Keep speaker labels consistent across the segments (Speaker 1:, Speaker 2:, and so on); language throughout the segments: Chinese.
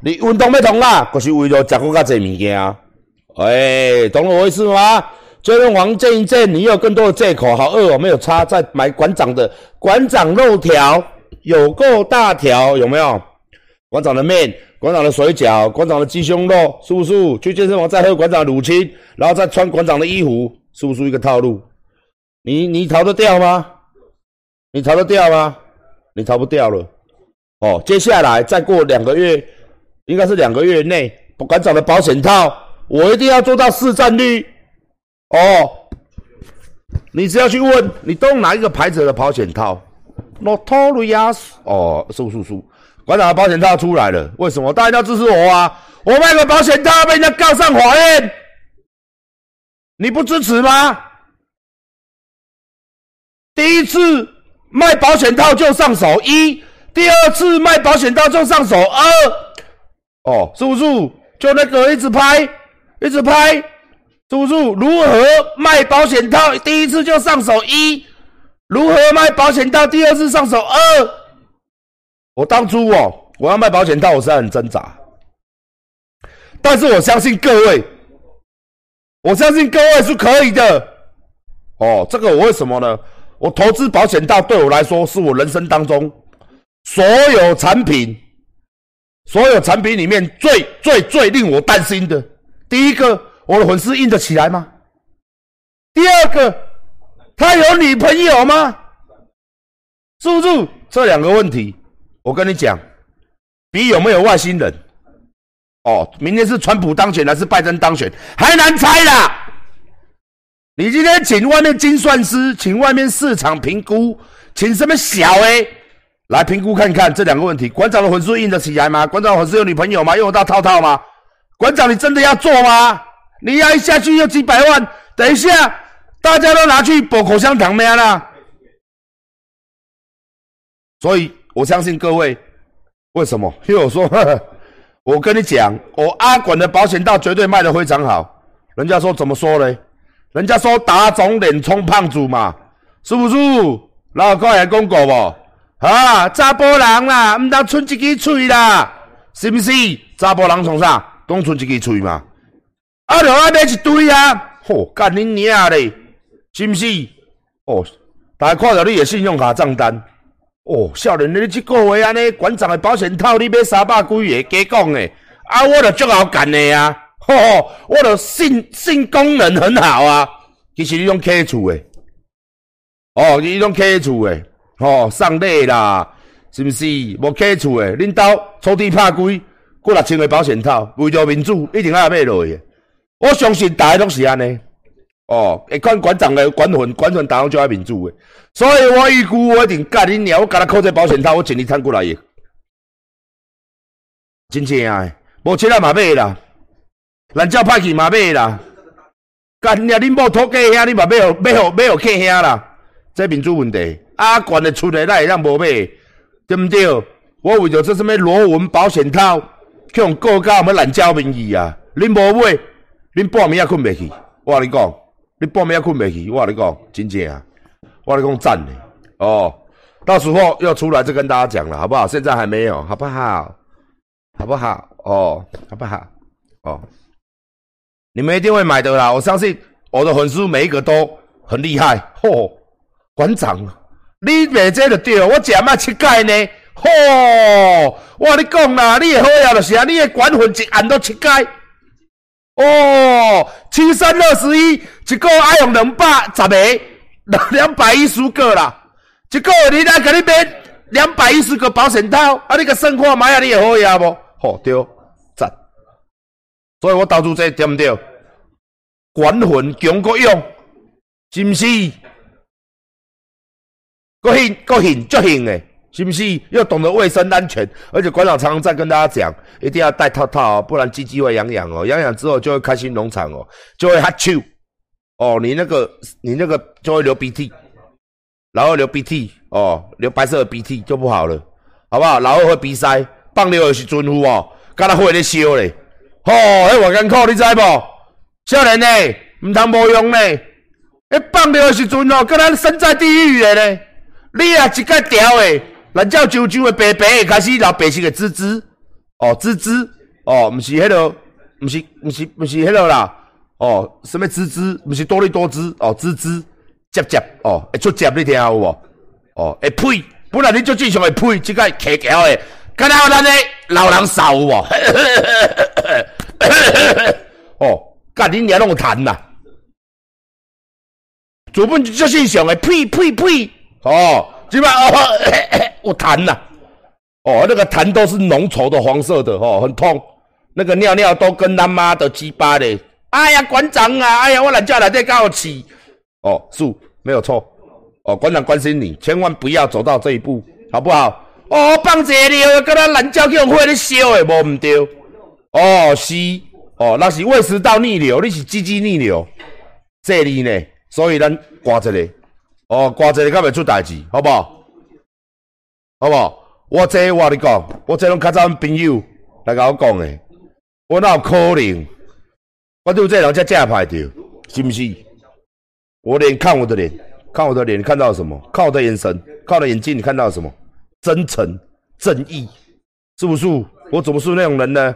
Speaker 1: 你运动要通啦，就是为了食更较济物件。哎，懂我意思吗？最近黄健一健，你有更多的借口，好饿哦，没有差，再买馆长的馆长肉条，有够大条，有没有？馆长的面，馆长的水饺，馆长的鸡胸肉，是不是？去健身房再喝馆长的乳清，然后再穿馆长的衣服，是不是一个套路？你你逃得掉吗？你逃得掉吗？你逃不掉了。哦，接下来再过两个月，应该是两个月内，馆长的保险套，我一定要做到市占率。哦，你只要去问，你都用哪一个牌子的保险套？Notorious。哦，叔叔叔。馆长的保险套出来了，为什么？大家要支持我啊！我卖个保险套被人家告上法院，你不支持吗？第一次卖保险套就上手一，第二次卖保险套就上手二，哦，是不是？就那个一直拍，一直拍，是不是？如何卖保险套？第一次就上手一，如何卖保险套？第二次上手二。我当初哦，我要卖保险套，我是很挣扎，但是我相信各位，我相信各位是可以的。哦，这个我为什么呢？我投资保险套对我来说，是我人生当中所有产品、所有产品里面最最最令我担心的。第一个，我的粉丝硬得起来吗？第二个，他有女朋友吗？是不是这两个问题？我跟你讲，比有没有外星人，哦，明天是川普当选还是拜登当选，还难猜啦。你今天请外面精算师，请外面市场评估，请什么小 A 来评估看看这两个问题：馆长的粉丝硬得起来吗？馆长粉丝有女朋友吗？用得到套套吗？馆长，你真的要做吗？你要一下去要几百万，等一下大家都拿去补口香糖咩啦？所以。我相信各位，为什么？因为我说，我跟你讲，我阿管的保险套绝对卖得非常好。人家说怎么说呢？人家说打肿脸充胖子嘛，是不是？老高也讲过不？啊，查甫人啦，唔当剩一支嘴啦，是毋是？查甫人从啥？当剩一支嘴嘛。啊，就安尼一堆啊！吼，干恁娘嘞，是毋是？哦，大家看到你的信用卡账单。哦，少年，你这个月安尼，馆长的保险套你买三百几个，假讲的，啊，我就足好干的啊，吼吼，我就性性功能很好啊，其实你用客厝的，哦，你用客厝的，吼，送礼啦，是不是？无客厝的，恁兜抽屉拍开，过六千个保险套，为着民主，一定爱买落去。我相信大家拢是安尼。哦，一款馆长的管魂，管魂打上就爱民主的，所以我预估我一定干恁娘，我给他扣这保险套，我尽力趁过来的。真正诶，无钱啊嘛买啦，咱叫派去嘛买啦，干你啊，恁某土家兄，你嘛买好买好买好客兄啦，这民主问题，阿管的出来那会让无买，对不对？我为着这什么螺纹保险套，去用告到我们懒叫名义啊，恁无买，恁半暝也困袂去，我跟你讲。你半夜困不起，我跟你讲，真正啊，我跟你讲赞的哦。到时候要出来就跟大家讲了，好不好？现在还没有，好不好？好不好？哦，好不好？哦，你们一定会买的啦！我相信我的粉丝每一个都很厉害。嚯，馆长，你卖这就对，我假卖七盖呢。吼，我跟你讲啦，你好呀，就是啊，你的管粉一按都七盖。哦，七三二十一，一个月爱用两百十个，两百一十个啦。一个月你来给你买两百一十个保险套，啊，你个生活买啊，你也好呀不？好对，赞。所以我投资这对不对？管魂强国用，是不是？国兴国兴足兴诶。是不是要懂得卫生安全？而且馆长常常在跟大家讲，一定要戴套套哦，不然鸡鸡会痒痒哦，痒痒之后就会开心农场哦，就会哈啾哦，你那个你那个就会流鼻涕，然后流鼻涕哦，流白色的鼻涕就不好了，好不好？然后会鼻塞，放尿也是准乎哦，刚才会咧烧咧，吼，迄我艰苦你知不？少年呢，唔通无用呢，迄放尿的时阵哦，跟咱身在地狱的呢，你啊一个调诶。咱叫啾啾诶白白诶开始，然后白色的滋滋，哦，滋滋，哦，毋是迄个，毋是，毋是，毋是迄落啦，哦，什么滋滋，毋是多利多滋，哦，滋滋，接接，哦，会出接，你听有无？哦，会呸，本来你就正常会呸，即个客桥诶，敢若咱诶老人少有无？哦，甲恁娘拢有痰呐，做本就正常诶，呸呸呸，哦，即摆哦，有痰呐。哦，那个痰都是浓稠的黄色的，哦，很痛。那个尿尿都跟他妈的鸡巴的。哎呀，馆长啊，哎呀，我懒觉来在告我起。哦，是，没有错。哦，馆长关心你，千万不要走到这一步，好不好？哦，放这里，跟他懒觉叫火咧烧的，无唔对。哦，是，哦，那是胃食道逆流，你是鸡鸡逆流。这里呢，所以咱挂这里。哦，挂这里，敢袂出代志，好不好？好不好？我这我你讲，我这拢较早朋友来甲我讲诶，我哪有可能？我对这人才正派着，是不是？我脸看我的脸，看我的脸，你看到什么？看我的眼神，看我的眼睛，你看到什么？真诚、正义，是不是？我怎么是那种人呢？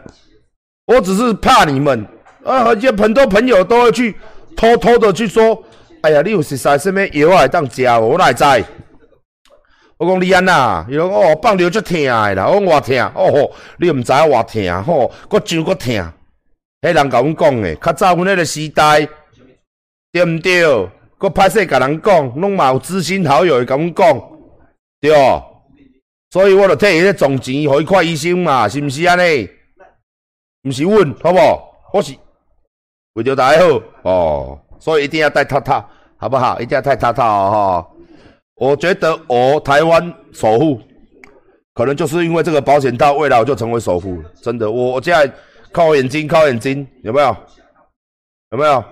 Speaker 1: 我只是怕你们啊！而且很多朋友都会去偷偷的去说：“哎呀，你有食啥什么药啊？当食？”我哪会知？我讲李安呐，伊讲哦，放尿足疼的啦，我讲偌疼哦吼，你毋知影偌疼吼，搁上搁疼。迄人甲阮讲诶，较早阮迄个时代，对毋对？搁歹势甲人讲，拢嘛有知心好友会甲阮讲，对。所以我著替伊咧赚钱，互伊看医生嘛，是毋是安尼？毋是阮，好无？我是为着大家好哦，所以一定要戴套套，好不好？一定要戴套套哦。我觉得我台湾首富，可能就是因为这个保险套，未来我就成为首富。真的，我我现在靠眼睛，靠眼睛，有没有？有没有？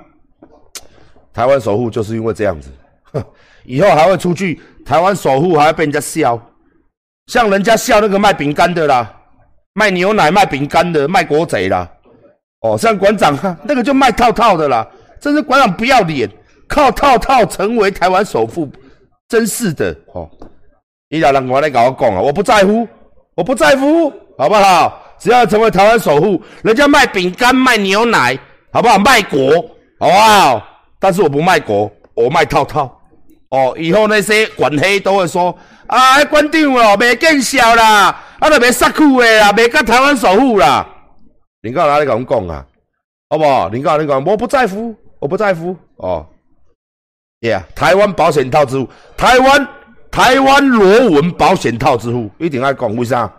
Speaker 1: 台湾首富就是因为这样子，以后还会出去。台湾首富还要被人家笑，像人家笑那个卖饼干的啦，卖牛奶、卖饼干的，卖国贼啦。哦，像馆长 那个就卖套套的啦，真是馆长不要脸，靠套套成为台湾首富。真是的，哦！你老人我来跟我讲啊，我不在乎，我不在乎，好不好？只要成为台湾首富，人家卖饼干、卖牛奶，好不好？卖国，好不好？但是我不卖国，我卖套套。哦，以后那些管黑都会说啊，关长哦，袂见笑啦，啊，都袂杀苦的啦，袂甲台湾首富啦。你到哪里跟我讲啊？好不好？你到哪里讲？我不在乎，我不在乎，哦。耶台湾保险套之父，台湾台湾螺纹保险套之父，一定要讲为啥？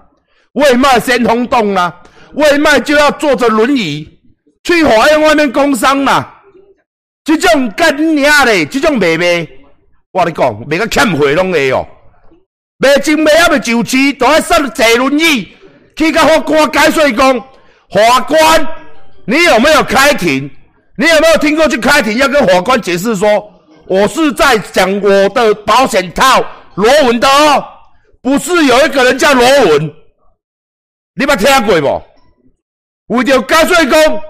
Speaker 1: 为卖先轰动啦，为卖就要坐着轮椅去法院外面工伤啦。这种干娘嘞，这种卖卖，我跟你讲卖个欠费拢会哦，卖真卖还未就市，都爱上坐轮椅去甲法官解释讲，法官，你有没有开庭？你有没有听过去开庭要跟法官解释说？我是在讲我的保险套罗文的哦，不是有一个人叫罗文，你捌听过无？为着加税工，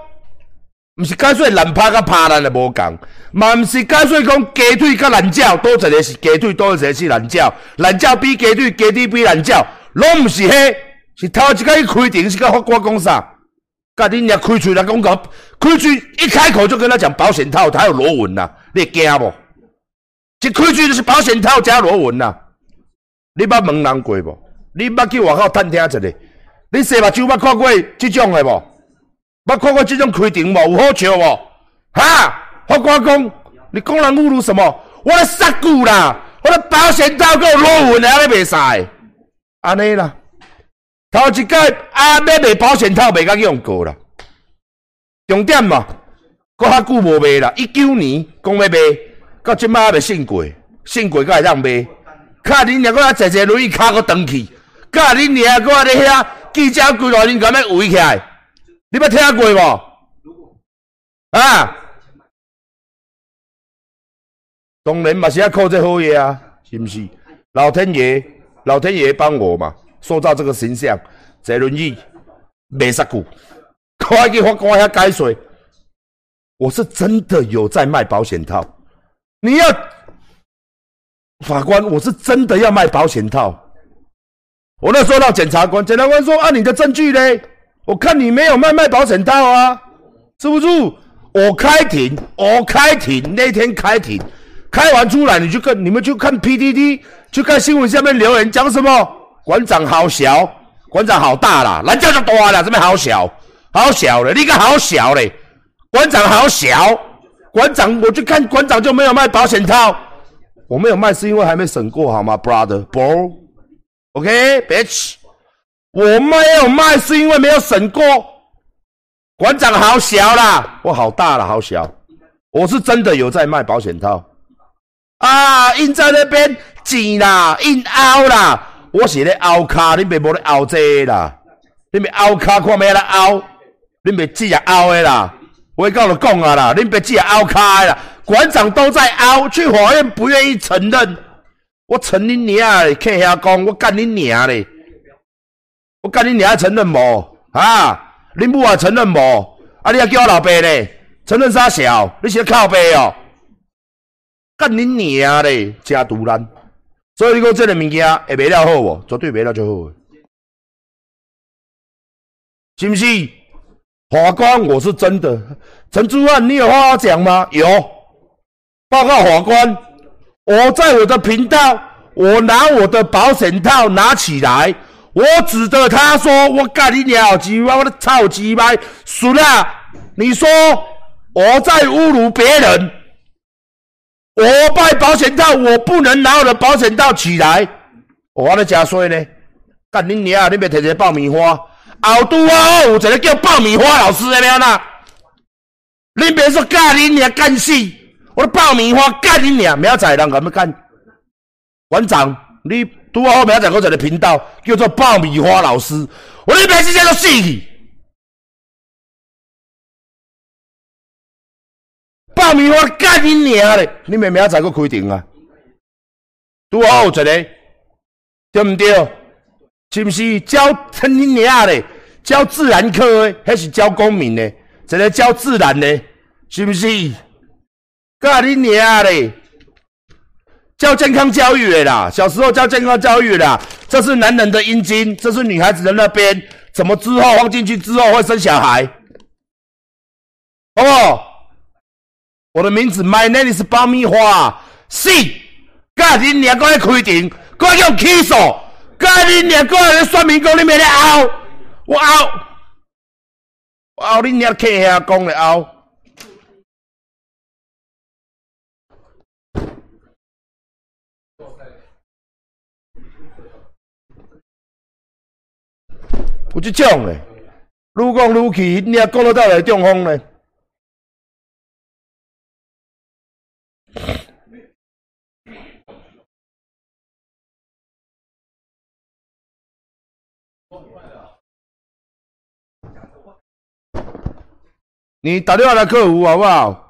Speaker 1: 不是加税懒趴甲趴咱的无共，嘛不是加税讲鸡腿甲懒觉，多一个是鸡腿，多一个是懒觉，懒觉比鸡腿，鸡腿比懒觉，拢不是迄，是头一个一开庭是甲法官讲啥？甲恁娘开嘴来讲讲，开嘴一开口就跟他讲保险套，他有罗文呐，你惊无？一开嘴就是保险套加螺纹呐！你捌问人过无？你捌去外口探听一下？你细目睭捌看过这种的无？捌看过这种开庭无？有好笑无？哈！法官讲，你公然侮辱什么？我咧杀骨啦！我咧保险套有螺纹的，安尼袂使？安尼啦，头一届啊，要卖保险套卖甲用过啦。重点嘛，搁较久无卖啦，一九年讲要卖。到即摆还未信过，信过才会当卖。卡恁两个啊，坐坐轮椅卡个登去，卡恁两个咧遐记者规来恁咁样围起来，你捌听过无？啊？当然嘛是要靠这好嘢啊，是毋是？老天爷，老天爷帮我嘛，塑造这个形象，坐轮椅卖杀股，快去法官遐解水，我是真的有在卖保险套。你要法官，我是真的要卖保险套。我那时候让检察官，检察官说：“啊，你的证据呢？我看你没有卖卖保险套啊，是不是？我开庭，我开庭那天开庭，开完出来你就看，你们就看 PDD，就看新闻下面留言讲什么？馆长好小，馆长好大啦，人家就大了，这边好小，好小嘞，你个好小嘞，馆长好小，馆长我就看馆长就没有卖保险套，我没有卖是因为还没审过好吗，brother bro，OK，bitch。我没有卖，是因为没有审过。馆长好小啦，我好大了，好小。我是真的有在卖保险套啊，印在那边挤啦，印凹啦。我是咧凹卡，你别无咧凹这啦，你别凹卡看咩咧凹，你别只啊凹的啦。我告你讲啊啦，你别只啊凹卡啦。馆长都在凹，去法院不愿意承认。我承你娘嘞，客下讲我干你娘嘞。我干你，娘承认无？啊，恁母也承认无？啊，你还叫我老爸咧？承认啥小？你是靠背哦？干你娘嘞，加毒烂！所以你讲这个物件会卖了好无？绝对卖了就好，是不是？法官，我是真的。陈主任，你有话要讲吗？有。报告法官，我在我的频道，我拿我的保险套拿起来。我指着他说：“我干你鸟鸡巴！我的操鸡巴！输了！你说我在侮辱别人？我卖保险套，我不能拿我的保险套起来。我咧加税呢？干你娘！你别提这爆米花！后都啊，有一个叫爆米花老师的了呐！你别说干你娘干死！我的爆米花干你娘！明仔人咁样干？馆长，你？拄好后面仔讲一个频道叫做爆米花老师，我你边时间都死去。爆米花干你娘嘞！你明明仔个开庭啊？拄好有一个，对毋对？是毋是教成你娘嘞？教自然科的，还是教公民的？一个教自然的，是毋是？干你娘嘞！教健康教育的啦，小时候教健康教育的，这是男人的阴茎，这是女孩子的那边，怎么之后放进去之后会生小孩？好不？我的名字，My name is 爆米花，C，家你娘过来开庭，过来用起诉，家你娘过来说明讲你没咧拗，我拗，我拗你娘客下讲咧拗。有这种嘞，愈讲愈气，你还讲得到来中风呢？你打电话来客服好不好？